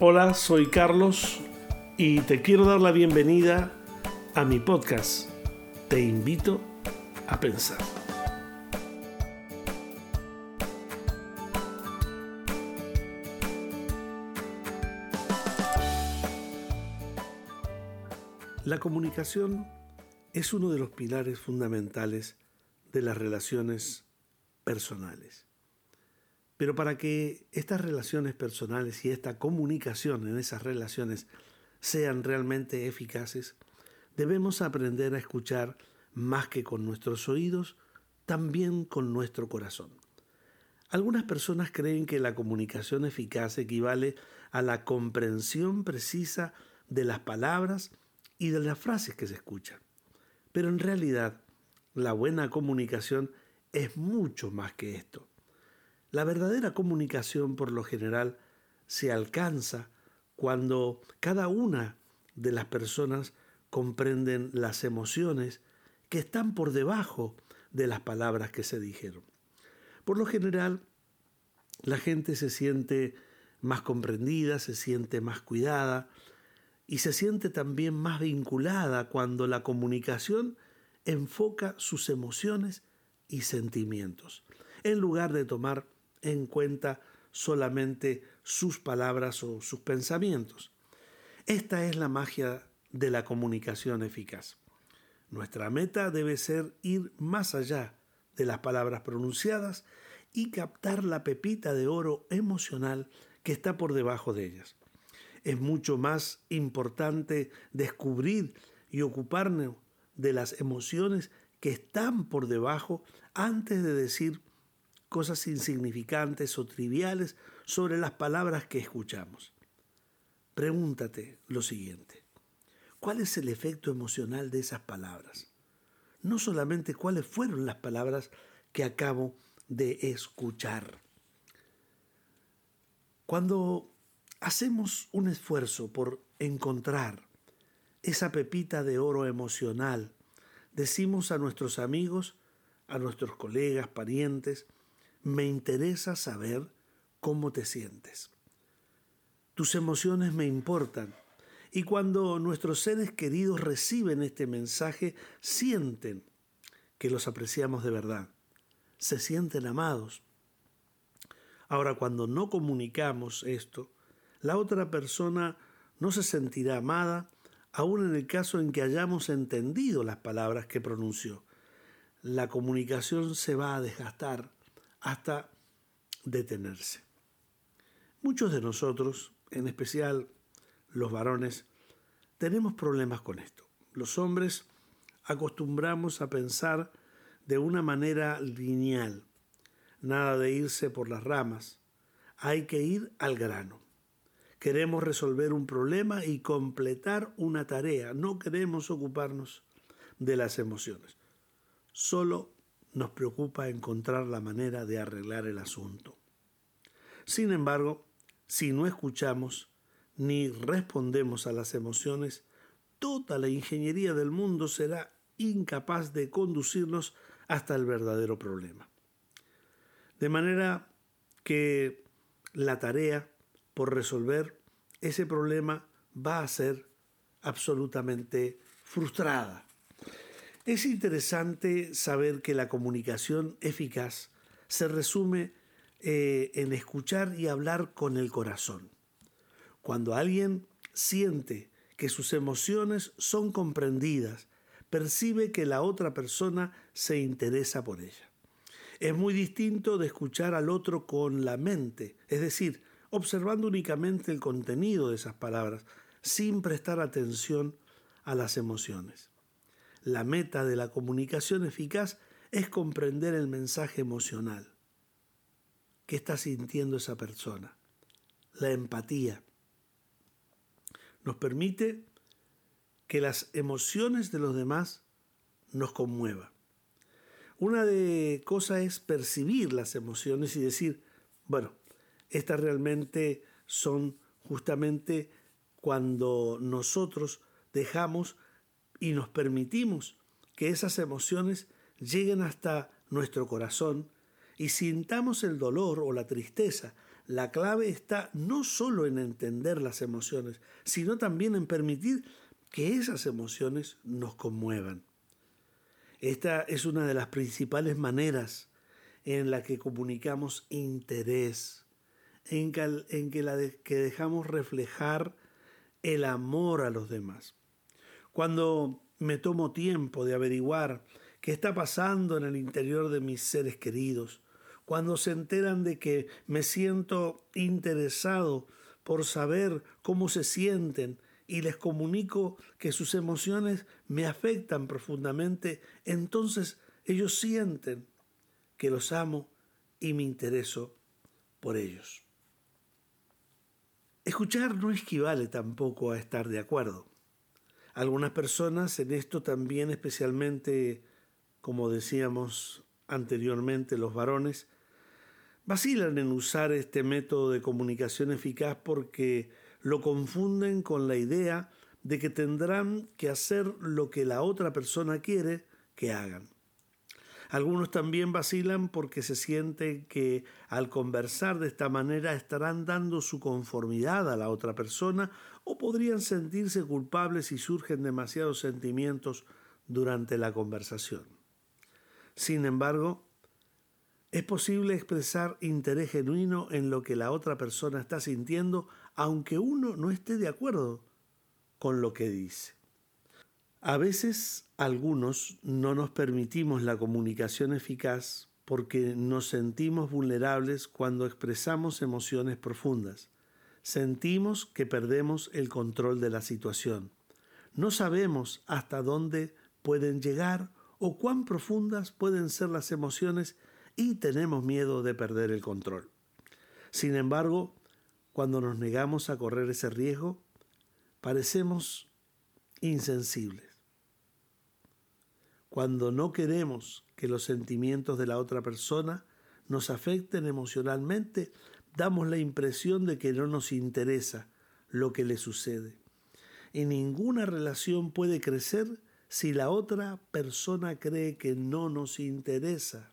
Hola, soy Carlos y te quiero dar la bienvenida a mi podcast. Te invito a pensar. La comunicación es uno de los pilares fundamentales de las relaciones personales. Pero para que estas relaciones personales y esta comunicación en esas relaciones sean realmente eficaces, debemos aprender a escuchar más que con nuestros oídos, también con nuestro corazón. Algunas personas creen que la comunicación eficaz equivale a la comprensión precisa de las palabras y de las frases que se escuchan. Pero en realidad, la buena comunicación es mucho más que esto. La verdadera comunicación por lo general se alcanza cuando cada una de las personas comprenden las emociones que están por debajo de las palabras que se dijeron. Por lo general, la gente se siente más comprendida, se siente más cuidada y se siente también más vinculada cuando la comunicación enfoca sus emociones y sentimientos, en lugar de tomar en cuenta solamente sus palabras o sus pensamientos. Esta es la magia de la comunicación eficaz. Nuestra meta debe ser ir más allá de las palabras pronunciadas y captar la pepita de oro emocional que está por debajo de ellas. Es mucho más importante descubrir y ocuparnos de las emociones que están por debajo antes de decir cosas insignificantes o triviales sobre las palabras que escuchamos. Pregúntate lo siguiente. ¿Cuál es el efecto emocional de esas palabras? No solamente cuáles fueron las palabras que acabo de escuchar. Cuando hacemos un esfuerzo por encontrar esa pepita de oro emocional, decimos a nuestros amigos, a nuestros colegas, parientes, me interesa saber cómo te sientes. Tus emociones me importan. Y cuando nuestros seres queridos reciben este mensaje, sienten que los apreciamos de verdad. Se sienten amados. Ahora, cuando no comunicamos esto, la otra persona no se sentirá amada, aun en el caso en que hayamos entendido las palabras que pronunció. La comunicación se va a desgastar hasta detenerse. Muchos de nosotros, en especial los varones, tenemos problemas con esto. Los hombres acostumbramos a pensar de una manera lineal, nada de irse por las ramas, hay que ir al grano. Queremos resolver un problema y completar una tarea, no queremos ocuparnos de las emociones. Solo nos preocupa encontrar la manera de arreglar el asunto. Sin embargo, si no escuchamos ni respondemos a las emociones, toda la ingeniería del mundo será incapaz de conducirnos hasta el verdadero problema. De manera que la tarea por resolver ese problema va a ser absolutamente frustrada. Es interesante saber que la comunicación eficaz se resume eh, en escuchar y hablar con el corazón. Cuando alguien siente que sus emociones son comprendidas, percibe que la otra persona se interesa por ella. Es muy distinto de escuchar al otro con la mente, es decir, observando únicamente el contenido de esas palabras, sin prestar atención a las emociones. La meta de la comunicación eficaz es comprender el mensaje emocional. ¿Qué está sintiendo esa persona? La empatía. Nos permite que las emociones de los demás nos conmuevan. Una de cosas es percibir las emociones y decir, bueno, estas realmente son justamente cuando nosotros dejamos y nos permitimos que esas emociones lleguen hasta nuestro corazón y sintamos el dolor o la tristeza la clave está no solo en entender las emociones, sino también en permitir que esas emociones nos conmuevan. Esta es una de las principales maneras en la que comunicamos interés, en que, la que dejamos reflejar el amor a los demás. Cuando me tomo tiempo de averiguar qué está pasando en el interior de mis seres queridos, cuando se enteran de que me siento interesado por saber cómo se sienten y les comunico que sus emociones me afectan profundamente, entonces ellos sienten que los amo y me intereso por ellos. Escuchar no equivale tampoco a estar de acuerdo. Algunas personas en esto también, especialmente, como decíamos anteriormente, los varones, vacilan en usar este método de comunicación eficaz porque lo confunden con la idea de que tendrán que hacer lo que la otra persona quiere que hagan. Algunos también vacilan porque se sienten que al conversar de esta manera estarán dando su conformidad a la otra persona o podrían sentirse culpables si surgen demasiados sentimientos durante la conversación. Sin embargo, es posible expresar interés genuino en lo que la otra persona está sintiendo aunque uno no esté de acuerdo con lo que dice. A veces algunos no nos permitimos la comunicación eficaz porque nos sentimos vulnerables cuando expresamos emociones profundas. Sentimos que perdemos el control de la situación. No sabemos hasta dónde pueden llegar o cuán profundas pueden ser las emociones y tenemos miedo de perder el control. Sin embargo, cuando nos negamos a correr ese riesgo, parecemos insensibles cuando no queremos que los sentimientos de la otra persona nos afecten emocionalmente, damos la impresión de que no nos interesa lo que le sucede. Y ninguna relación puede crecer si la otra persona cree que no nos interesa.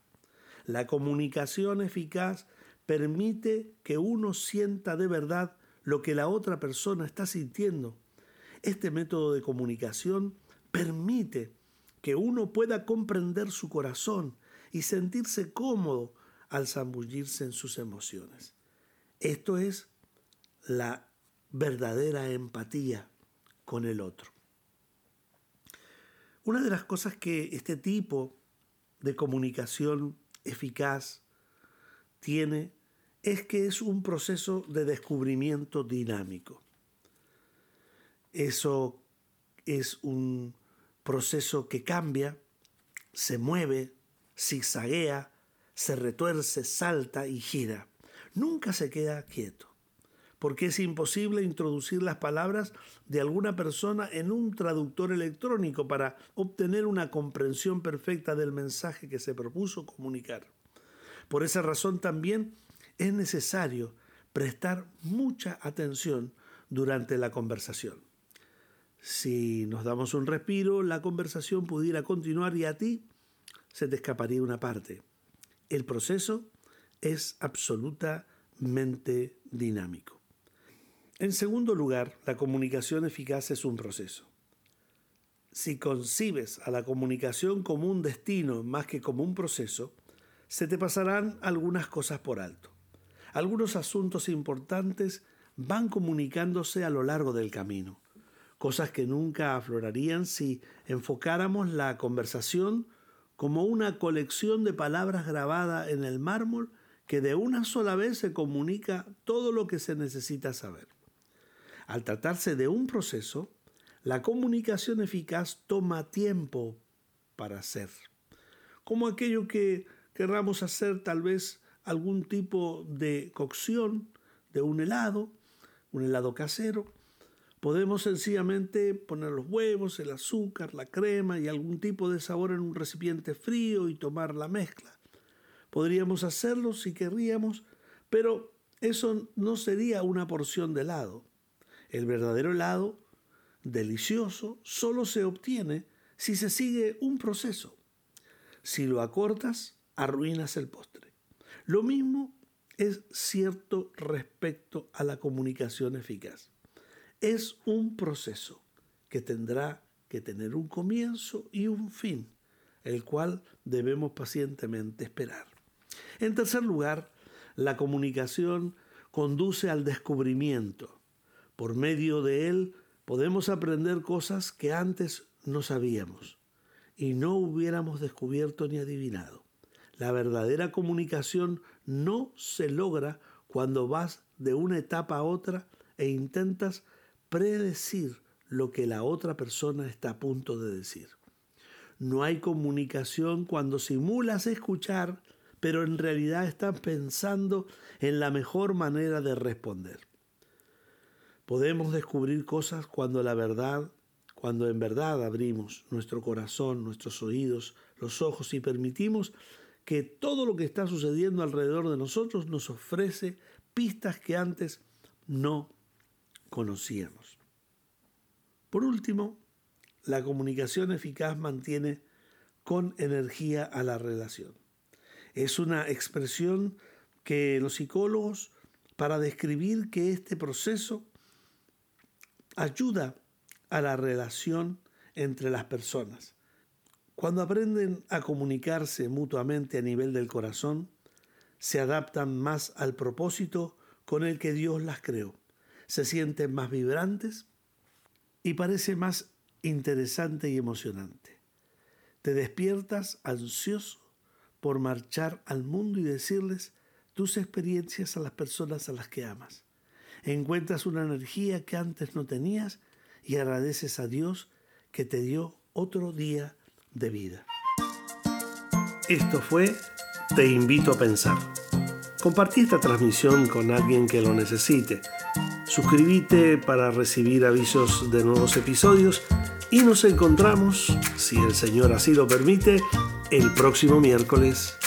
La comunicación eficaz permite que uno sienta de verdad lo que la otra persona está sintiendo. Este método de comunicación permite que uno pueda comprender su corazón y sentirse cómodo al zambullirse en sus emociones. Esto es la verdadera empatía con el otro. Una de las cosas que este tipo de comunicación eficaz tiene es que es un proceso de descubrimiento dinámico. Eso es un proceso que cambia, se mueve, zigzaguea, se retuerce, salta y gira. Nunca se queda quieto, porque es imposible introducir las palabras de alguna persona en un traductor electrónico para obtener una comprensión perfecta del mensaje que se propuso comunicar. Por esa razón también es necesario prestar mucha atención durante la conversación. Si nos damos un respiro, la conversación pudiera continuar y a ti se te escaparía una parte. El proceso es absolutamente dinámico. En segundo lugar, la comunicación eficaz es un proceso. Si concibes a la comunicación como un destino más que como un proceso, se te pasarán algunas cosas por alto. Algunos asuntos importantes van comunicándose a lo largo del camino cosas que nunca aflorarían si enfocáramos la conversación como una colección de palabras grabadas en el mármol que de una sola vez se comunica todo lo que se necesita saber. Al tratarse de un proceso, la comunicación eficaz toma tiempo para hacer. Como aquello que querramos hacer tal vez algún tipo de cocción de un helado, un helado casero, Podemos sencillamente poner los huevos, el azúcar, la crema y algún tipo de sabor en un recipiente frío y tomar la mezcla. Podríamos hacerlo si querríamos, pero eso no sería una porción de helado. El verdadero helado, delicioso, solo se obtiene si se sigue un proceso. Si lo acortas, arruinas el postre. Lo mismo es cierto respecto a la comunicación eficaz. Es un proceso que tendrá que tener un comienzo y un fin, el cual debemos pacientemente esperar. En tercer lugar, la comunicación conduce al descubrimiento. Por medio de él podemos aprender cosas que antes no sabíamos y no hubiéramos descubierto ni adivinado. La verdadera comunicación no se logra cuando vas de una etapa a otra e intentas predecir lo que la otra persona está a punto de decir. No hay comunicación cuando simulas escuchar, pero en realidad estás pensando en la mejor manera de responder. Podemos descubrir cosas cuando la verdad, cuando en verdad abrimos nuestro corazón, nuestros oídos, los ojos y permitimos que todo lo que está sucediendo alrededor de nosotros nos ofrece pistas que antes no conocíamos. Por último, la comunicación eficaz mantiene con energía a la relación. Es una expresión que los psicólogos, para describir que este proceso ayuda a la relación entre las personas. Cuando aprenden a comunicarse mutuamente a nivel del corazón, se adaptan más al propósito con el que Dios las creó. Se sienten más vibrantes y parece más interesante y emocionante. Te despiertas ansioso por marchar al mundo y decirles tus experiencias a las personas a las que amas. Encuentras una energía que antes no tenías y agradeces a Dios que te dio otro día de vida. Esto fue Te invito a pensar. Compartí esta transmisión con alguien que lo necesite. Suscríbete para recibir avisos de nuevos episodios y nos encontramos, si el Señor así lo permite, el próximo miércoles